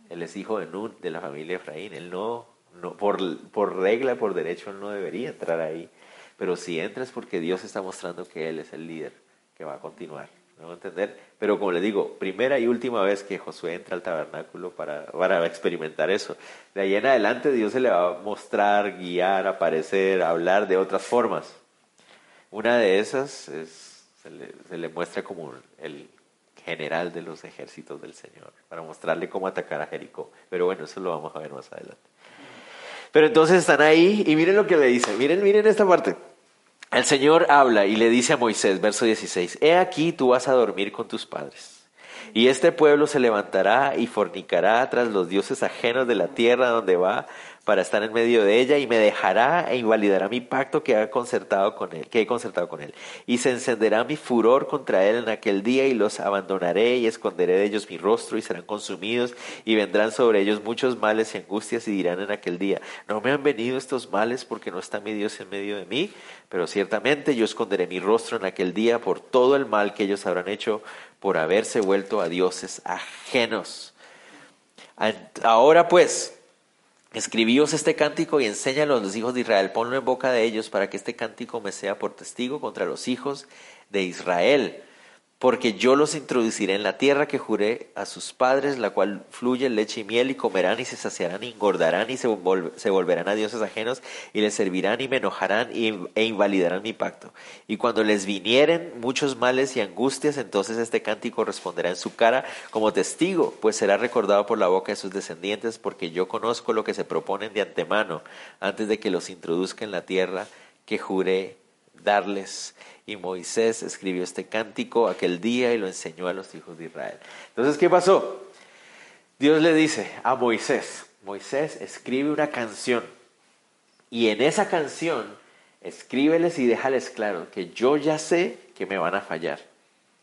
Él es hijo de Nun, de la familia de Efraín. Él no, no por, por regla, por derecho, él no debería entrar ahí. Pero si entra es porque Dios está mostrando que Él es el líder que va a continuar. ¿No entender? Pero como le digo, primera y última vez que Josué entra al tabernáculo para, para experimentar eso. De ahí en adelante Dios se le va a mostrar, guiar, aparecer, hablar de otras formas. Una de esas es, se, le, se le muestra como el general de los ejércitos del Señor, para mostrarle cómo atacar a Jericó. Pero bueno, eso lo vamos a ver más adelante. Pero entonces están ahí y miren lo que le dice. Miren, miren esta parte. El Señor habla y le dice a Moisés, verso 16, He aquí tú vas a dormir con tus padres. Y este pueblo se levantará y fornicará tras los dioses ajenos de la tierra donde va para estar en medio de ella y me dejará e invalidará mi pacto que, ha concertado con él, que he concertado con él. Y se encenderá mi furor contra él en aquel día y los abandonaré y esconderé de ellos mi rostro y serán consumidos y vendrán sobre ellos muchos males y angustias y dirán en aquel día, no me han venido estos males porque no está mi Dios en medio de mí, pero ciertamente yo esconderé mi rostro en aquel día por todo el mal que ellos habrán hecho por haberse vuelto a dioses ajenos. Ahora pues, Escribíos este cántico y enséñalo a los hijos de Israel, ponlo en boca de ellos para que este cántico me sea por testigo contra los hijos de Israel porque yo los introduciré en la tierra que juré a sus padres, la cual fluye leche y miel, y comerán y se saciarán y engordarán y se, volverán a dioses ajenos y les servirán y me enojarán e invalidarán mi pacto. Y cuando les vinieren muchos males y angustias, entonces este cántico responderá en su cara como testigo, pues será recordado por la boca de sus descendientes, porque yo conozco lo que se proponen de antemano antes de que los introduzca en la tierra que juré darles y Moisés escribió este cántico aquel día y lo enseñó a los hijos de Israel. Entonces, ¿qué pasó? Dios le dice a Moisés, Moisés escribe una canción y en esa canción escríbeles y déjales claro que yo ya sé que me van a fallar.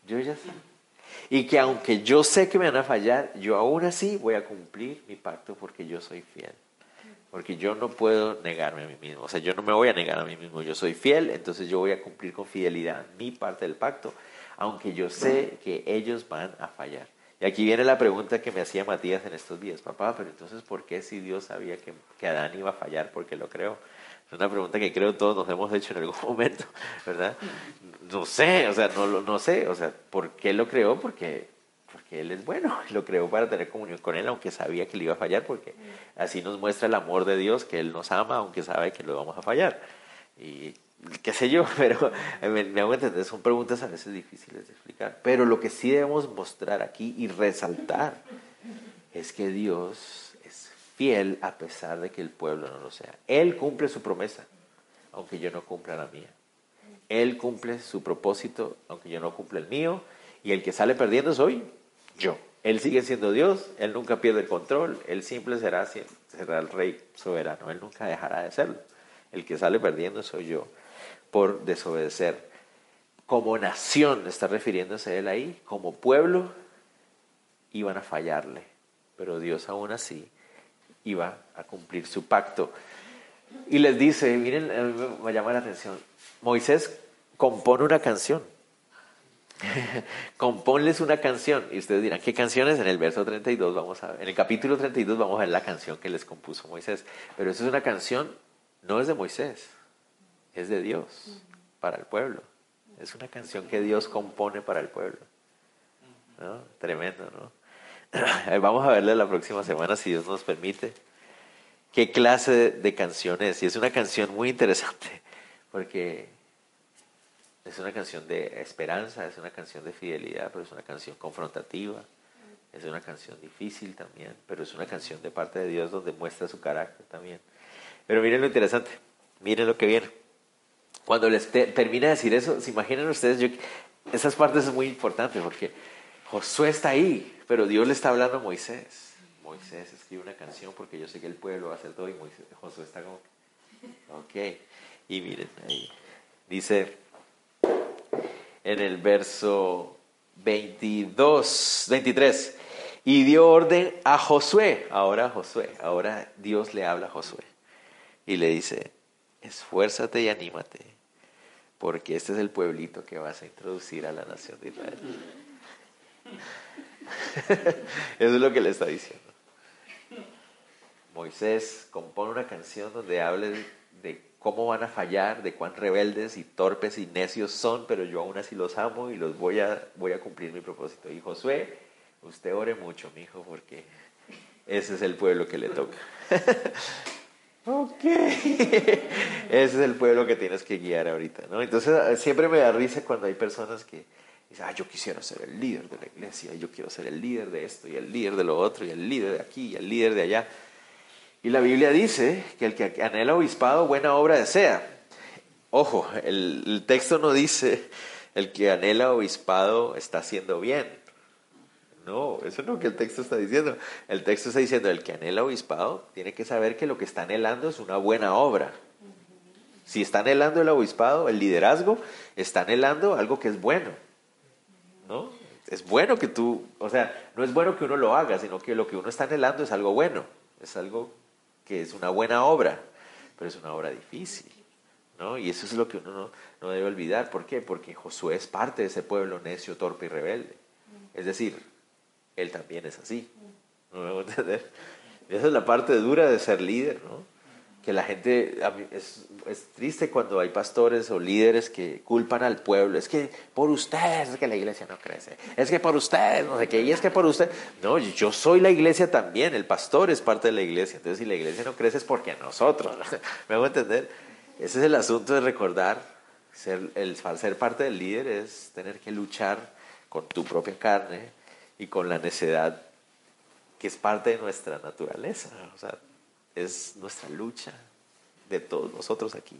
Yo ya sé. Y que aunque yo sé que me van a fallar, yo aún así voy a cumplir mi pacto porque yo soy fiel porque yo no puedo negarme a mí mismo, o sea, yo no me voy a negar a mí mismo, yo soy fiel, entonces yo voy a cumplir con fidelidad mi parte del pacto, aunque yo sé que ellos van a fallar. Y aquí viene la pregunta que me hacía Matías en estos días, papá, pero entonces, ¿por qué si Dios sabía que, que Adán iba a fallar? Porque lo creo. Es una pregunta que creo todos nos hemos hecho en algún momento, ¿verdad? No sé, o sea, no, no sé, o sea, ¿por qué lo creó? Porque porque Él es bueno, lo creó para tener comunión con Él, aunque sabía que le iba a fallar, porque así nos muestra el amor de Dios, que Él nos ama, aunque sabe que lo vamos a fallar. Y qué sé yo, pero me, me hago entender, son preguntas a veces difíciles de explicar. Pero lo que sí debemos mostrar aquí y resaltar es que Dios es fiel a pesar de que el pueblo no lo sea. Él cumple su promesa, aunque yo no cumpla la mía. Él cumple su propósito, aunque yo no cumpla el mío. Y el que sale perdiendo soy yo. Él sigue siendo Dios, Él nunca pierde el control, Él siempre será, será el rey soberano, Él nunca dejará de serlo. El que sale perdiendo soy yo por desobedecer. Como nación, está refiriéndose Él ahí, como pueblo, iban a fallarle, pero Dios aún así iba a cumplir su pacto. Y les dice, miren, me llama la atención, Moisés compone una canción Componles una canción. Y ustedes dirán, ¿qué canciones? En el verso 32 vamos a en el capítulo 32 vamos a ver la canción que les compuso Moisés. Pero esa es una canción, no es de Moisés, es de Dios, para el pueblo. Es una canción que Dios compone para el pueblo. Tremendo, ¿no? Vamos a verle la próxima semana, si Dios nos permite, qué clase de canción es. Y es una canción muy interesante, porque es una canción de esperanza, es una canción de fidelidad, pero es una canción confrontativa, es una canción difícil también, pero es una canción de parte de Dios donde muestra su carácter también. Pero miren lo interesante, miren lo que viene. Cuando les termina de decir eso, se imaginan ustedes, yo, esas partes son muy importantes porque Josué está ahí, pero Dios le está hablando a Moisés. Moisés escribe una canción porque yo sé que el pueblo va a hacer todo y Moisés, Josué está como, ok, y miren ahí, dice, en el verso 22, 23. Y dio orden a Josué, ahora Josué, ahora Dios le habla a Josué. Y le dice, esfuérzate y anímate, porque este es el pueblito que vas a introducir a la nación de Israel. Eso es lo que le está diciendo. Moisés compone una canción donde hable cómo van a fallar, de cuán rebeldes y torpes y necios son, pero yo aún así los amo y los voy a, voy a cumplir mi propósito. Y Josué, usted ore mucho, mi hijo, porque ese es el pueblo que le toca. ok. ese es el pueblo que tienes que guiar ahorita, ¿no? Entonces siempre me da risa cuando hay personas que dicen, ah, yo quisiera ser el líder de la iglesia, yo quiero ser el líder de esto y el líder de lo otro y el líder de aquí y el líder de allá. Y la Biblia dice que el que anhela obispado, buena obra desea. ojo, el, texto no dice el que anhela obispado está haciendo bien. No, eso no es lo que el texto está diciendo. El texto está diciendo, el que anhela obispado tiene que saber que lo que está anhelando es una buena obra. Si está anhelando el obispado, el liderazgo, está anhelando algo que es bueno. ¿No? Es bueno que tú, o sea, no es bueno que uno lo haga, sino que lo que uno está anhelando es algo bueno. Es algo que es una buena obra, pero es una obra difícil. ¿no? Y eso es lo que uno no, no debe olvidar. ¿Por qué? Porque Josué es parte de ese pueblo necio, torpe y rebelde. Es decir, él también es así. ¿No me voy a entender? esa es la parte dura de ser líder, ¿no? Que la gente, es, es, triste cuando hay pastores o líderes que culpan al pueblo. Es que por ustedes es que la iglesia no crece. Es que por ustedes, no sé qué, y es que por usted. No, yo soy la iglesia también, el pastor es parte de la iglesia. Entonces, si la iglesia no crece es porque nosotros. ¿Me hago entender? Ese es el asunto de recordar. Ser, el, ser parte del líder es tener que luchar con tu propia carne, y con la necedad que es parte de nuestra naturaleza. O sea, es nuestra lucha de todos nosotros aquí.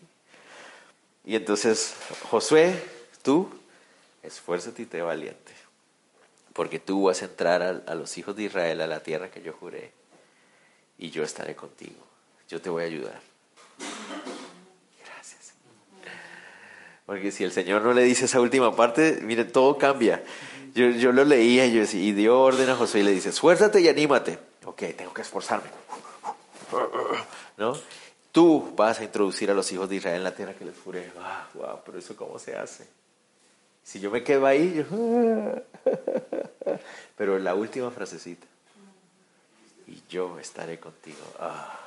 Y entonces, Josué, tú, esfuérzate y te valiente, porque tú vas a entrar a, a, los hijos de Israel a la tierra que yo juré, y yo estaré contigo. Yo te voy a ayudar. Gracias. Porque si el Señor no le dice esa última parte, mire, todo cambia. Yo, yo lo leía y, yo decía, y dio orden a Josué y le dice, esfuérzate y anímate. Ok, tengo que esforzarme. ¿No? Tú vas a introducir a los hijos de Israel en la tierra que les juré. Wow, pero eso cómo se hace. Si yo me quedo ahí, yo... pero la última frasecita. Y yo estaré contigo. Ah.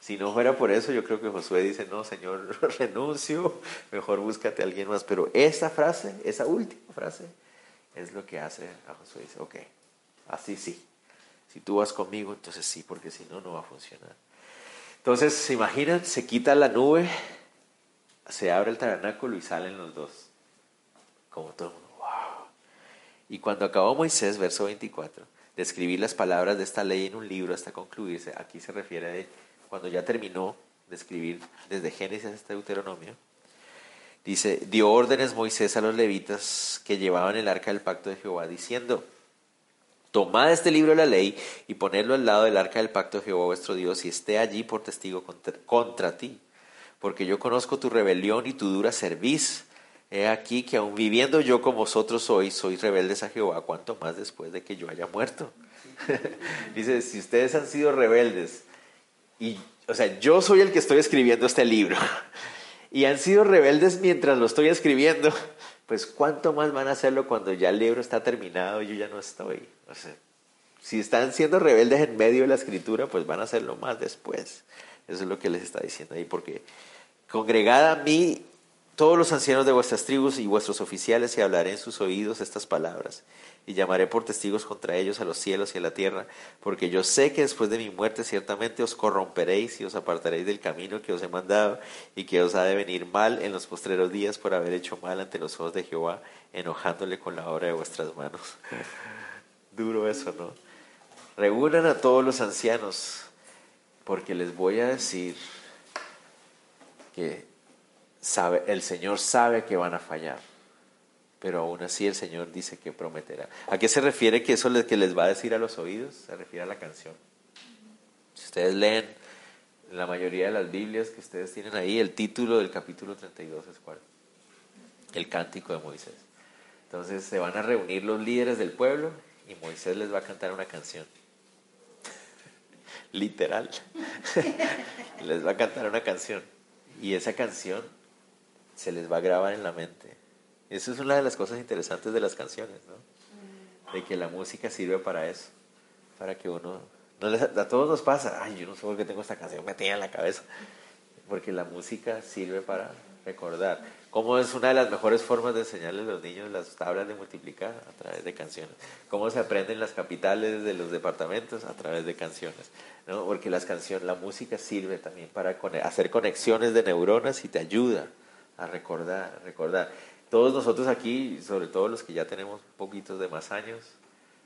Si no fuera por eso, yo creo que Josué dice, no, Señor, renuncio, mejor búscate a alguien más. Pero esa frase, esa última frase, es lo que hace a Josué. Dice, ok, así sí. Si tú vas conmigo, entonces sí, porque si no, no va a funcionar. Entonces, ¿se imaginan? Se quita la nube, se abre el tabernáculo y salen los dos. Como todo el mundo, wow. Y cuando acabó Moisés, verso 24, de escribir las palabras de esta ley en un libro hasta concluirse, aquí se refiere a cuando ya terminó de escribir desde Génesis hasta Deuteronomio, Dice, dio órdenes Moisés a los levitas que llevaban el arca del pacto de Jehová, diciendo, tomad este libro de la ley y ponedlo al lado del arca del pacto de Jehová vuestro Dios y esté allí por testigo contra, ti, porque yo conozco tu rebelión y tu dura cerviz. He aquí que aun viviendo yo como vosotros hoy, sois rebeldes a Jehová, cuanto más después de que yo haya muerto. Dice, si ustedes han sido rebeldes, y, o sea, yo soy el que estoy escribiendo este libro, y han sido rebeldes mientras lo estoy escribiendo, pues cuánto más van a hacerlo cuando ya el libro está terminado y yo ya no estoy. O sea, si están siendo rebeldes en medio de la escritura, pues van a hacerlo más después. Eso es lo que les está diciendo ahí, porque congregad a mí todos los ancianos de vuestras tribus y vuestros oficiales y hablaré en sus oídos estas palabras y llamaré por testigos contra ellos a los cielos y a la tierra, porque yo sé que después de mi muerte ciertamente os corromperéis y os apartaréis del camino que os he mandado y que os ha de venir mal en los postreros días por haber hecho mal ante los ojos de Jehová, enojándole con la obra de vuestras manos. Duro eso, ¿no? Reúnan a todos los ancianos, porque les voy a decir que el Señor sabe que van a fallar pero aún así el Señor dice que prometerá. ¿A qué se refiere que eso es que les va a decir a los oídos? Se refiere a la canción. Si ustedes leen la mayoría de las Biblias que ustedes tienen ahí, el título del capítulo 32 es cuál? El cántico de Moisés. Entonces se van a reunir los líderes del pueblo y Moisés les va a cantar una canción. Literal. les va a cantar una canción. Y esa canción se les va a grabar en la mente eso es una de las cosas interesantes de las canciones, ¿no? De que la música sirve para eso, para que uno... No a todos nos pasa, ay, yo no sé por qué tengo esta canción metida en la cabeza, porque la música sirve para recordar. ¿Cómo es una de las mejores formas de enseñarle a los niños las tablas de multiplicar? A través de canciones. ¿Cómo se aprenden las capitales de los departamentos? A través de canciones. ¿no? Porque las canciones, la música sirve también para hacer conexiones de neuronas y te ayuda a recordar, recordar. Todos nosotros aquí, sobre todo los que ya tenemos poquitos de más años,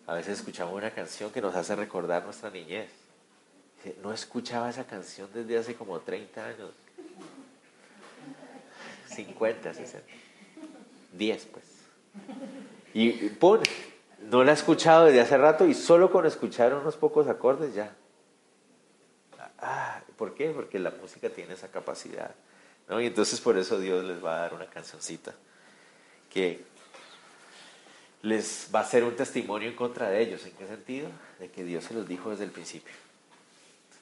a veces escuchamos una canción que nos hace recordar nuestra niñez. No escuchaba esa canción desde hace como 30 años. 50, 60. 10, pues. Y pone, no la he escuchado desde hace rato y solo con escuchar unos pocos acordes ya. Ah, ¿Por qué? Porque la música tiene esa capacidad. Y entonces por eso Dios les va a dar una cancioncita que les va a ser un testimonio en contra de ellos. ¿En qué sentido? De que Dios se los dijo desde el principio.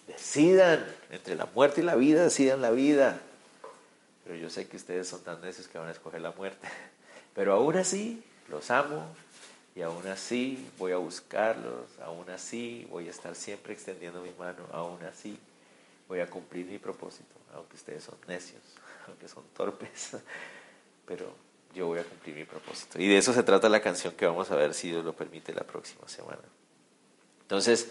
Decidan entre la muerte y la vida, decidan la vida. Pero yo sé que ustedes son tan necios que van a escoger la muerte. Pero aún así, los amo y aún así voy a buscarlos, aún así voy a estar siempre extendiendo mi mano, aún así voy a cumplir mi propósito, aunque ustedes son necios, aunque son torpes, pero yo voy a cumplir mi propósito. Y de eso se trata la canción que vamos a ver si Dios lo permite la próxima semana. Entonces,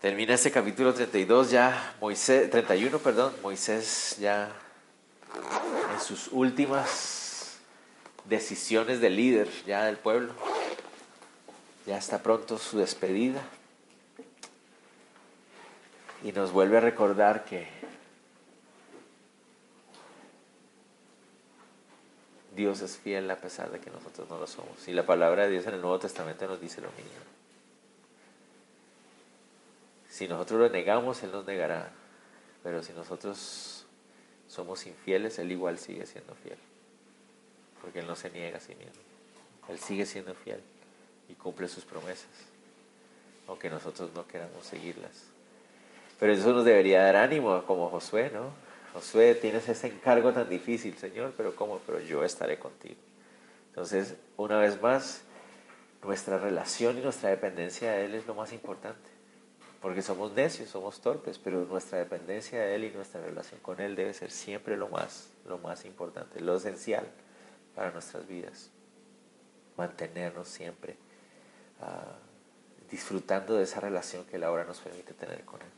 termina este capítulo 32 ya, Moisés, 31, perdón, Moisés ya en sus últimas decisiones de líder ya del pueblo. Ya está pronto su despedida. Y nos vuelve a recordar que Dios es fiel a pesar de que nosotros no lo somos. Y la palabra de Dios en el Nuevo Testamento nos dice lo mismo. Si nosotros lo negamos, Él nos negará. Pero si nosotros somos infieles, Él igual sigue siendo fiel. Porque Él no se niega a sí mismo. Él sigue siendo fiel y cumple sus promesas. Aunque nosotros no queramos seguirlas. Pero eso nos debería dar ánimo, como Josué, ¿no? Josué, tienes ese encargo tan difícil, Señor, pero ¿cómo? Pero yo estaré contigo. Entonces, una vez más, nuestra relación y nuestra dependencia de Él es lo más importante. Porque somos necios, somos torpes, pero nuestra dependencia de Él y nuestra relación con Él debe ser siempre lo más, lo más importante, lo esencial para nuestras vidas. Mantenernos siempre ah, disfrutando de esa relación que Él ahora nos permite tener con Él.